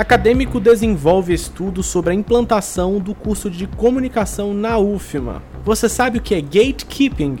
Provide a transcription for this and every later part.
Acadêmico desenvolve estudos sobre a implantação do curso de comunicação na UFMA. Você sabe o que é gatekeeping?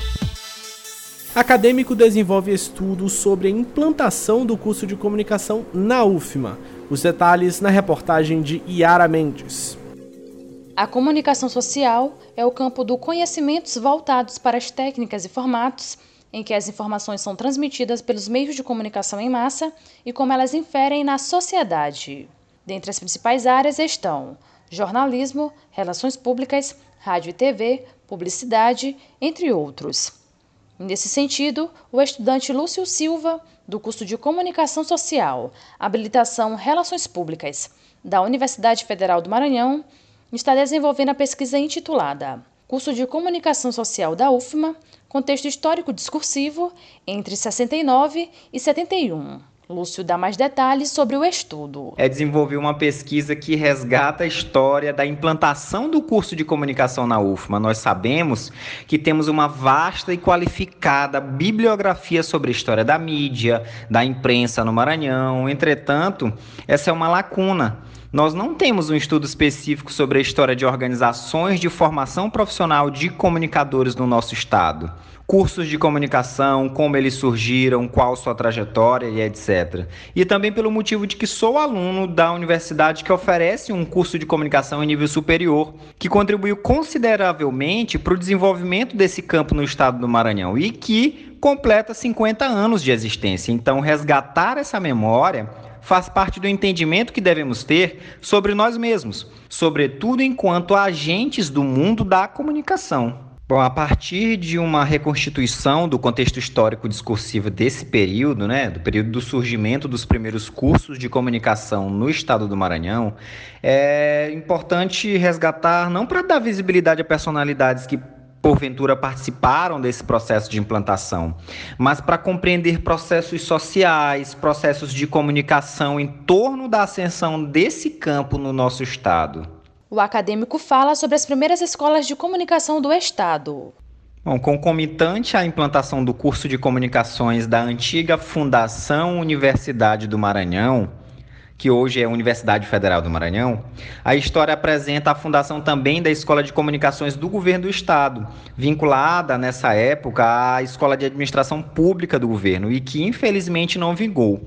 Acadêmico desenvolve estudos sobre a implantação do curso de comunicação na UFMA. Os detalhes na reportagem de Yara Mendes. A comunicação social é o campo do conhecimentos voltados para as técnicas e formatos em que as informações são transmitidas pelos meios de comunicação em massa e como elas inferem na sociedade. Dentre as principais áreas estão jornalismo, relações públicas, rádio e TV, publicidade, entre outros. Nesse sentido, o estudante Lúcio Silva, do curso de Comunicação Social, Habilitação Relações Públicas, da Universidade Federal do Maranhão, está desenvolvendo a pesquisa intitulada Curso de Comunicação Social da UFMA, Contexto Histórico Discursivo entre 69 e 71 Lúcio dá mais detalhes sobre o estudo. É desenvolver uma pesquisa que resgata a história da implantação do curso de comunicação na UFMA. Nós sabemos que temos uma vasta e qualificada bibliografia sobre a história da mídia, da imprensa no Maranhão. Entretanto, essa é uma lacuna. Nós não temos um estudo específico sobre a história de organizações de formação profissional de comunicadores no nosso estado cursos de comunicação, como eles surgiram, qual sua trajetória e etc. E também pelo motivo de que sou aluno da universidade que oferece um curso de comunicação em nível superior, que contribuiu consideravelmente para o desenvolvimento desse campo no estado do Maranhão e que completa 50 anos de existência. Então, resgatar essa memória faz parte do entendimento que devemos ter sobre nós mesmos, sobretudo enquanto agentes do mundo da comunicação. Bom, a partir de uma reconstituição do contexto histórico discursivo desse período, né, do período do surgimento dos primeiros cursos de comunicação no estado do Maranhão, é importante resgatar, não para dar visibilidade a personalidades que porventura participaram desse processo de implantação, mas para compreender processos sociais, processos de comunicação em torno da ascensão desse campo no nosso estado. O acadêmico fala sobre as primeiras escolas de comunicação do Estado. Bom, concomitante à implantação do curso de comunicações da antiga Fundação Universidade do Maranhão, que hoje é a Universidade Federal do Maranhão, a história apresenta a fundação também da Escola de Comunicações do Governo do Estado, vinculada nessa época à Escola de Administração Pública do governo e que infelizmente não vingou.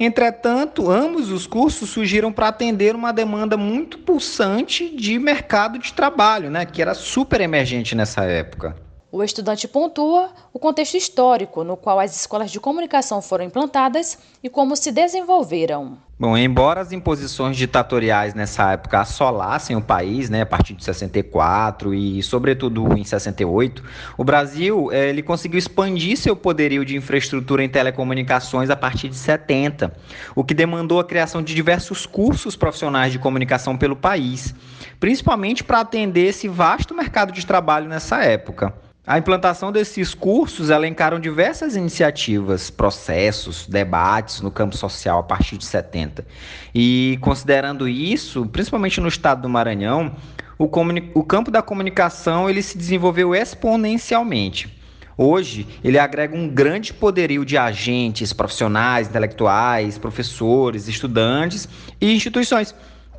Entretanto, ambos os cursos surgiram para atender uma demanda muito pulsante de mercado de trabalho, né, que era super emergente nessa época. O estudante pontua o contexto histórico no qual as escolas de comunicação foram implantadas e como se desenvolveram. Bom, embora as imposições ditatoriais nessa época assolassem o país, né, a partir de 64 e sobretudo em 68, o Brasil eh, ele conseguiu expandir seu poderio de infraestrutura em telecomunicações a partir de 70, o que demandou a criação de diversos cursos profissionais de comunicação pelo país, principalmente para atender esse vasto mercado de trabalho nessa época. A implantação desses cursos elencaram diversas iniciativas, processos, debates no campo social a partir de 70. E considerando isso, principalmente no estado do Maranhão, o, o campo da comunicação ele se desenvolveu exponencialmente. Hoje, ele agrega um grande poderio de agentes, profissionais, intelectuais, professores, estudantes e instituições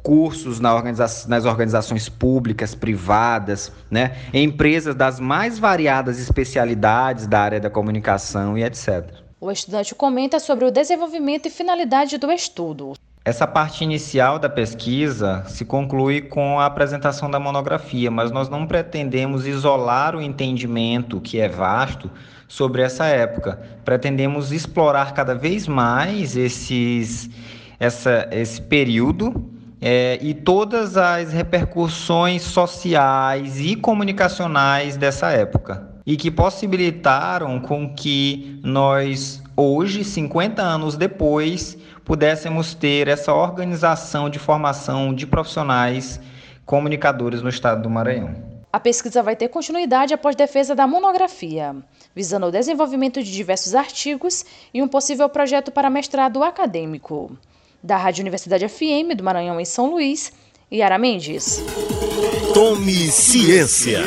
cursos nas organizações públicas, privadas, né, em empresas das mais variadas especialidades da área da comunicação e etc. O estudante comenta sobre o desenvolvimento e finalidade do estudo. Essa parte inicial da pesquisa se conclui com a apresentação da monografia, mas nós não pretendemos isolar o entendimento, que é vasto, sobre essa época. Pretendemos explorar cada vez mais esses, essa, esse período é, e todas as repercussões sociais e comunicacionais dessa época e que possibilitaram com que nós hoje, 50 anos depois, pudéssemos ter essa organização de formação de profissionais comunicadores no estado do Maranhão. A pesquisa vai ter continuidade após defesa da monografia, visando o desenvolvimento de diversos artigos e um possível projeto para mestrado acadêmico. Da Rádio Universidade FM do Maranhão em São Luís, Yara Mendes. Tome ciência.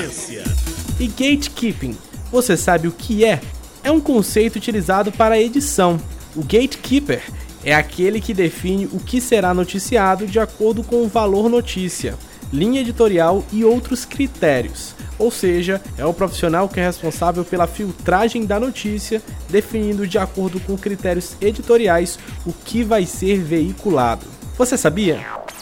E gatekeeping, você sabe o que é? É um conceito utilizado para a edição. O gatekeeper é aquele que define o que será noticiado de acordo com o valor notícia, linha editorial e outros critérios. Ou seja, é o profissional que é responsável pela filtragem da notícia, definindo de acordo com critérios editoriais o que vai ser veiculado. Você sabia?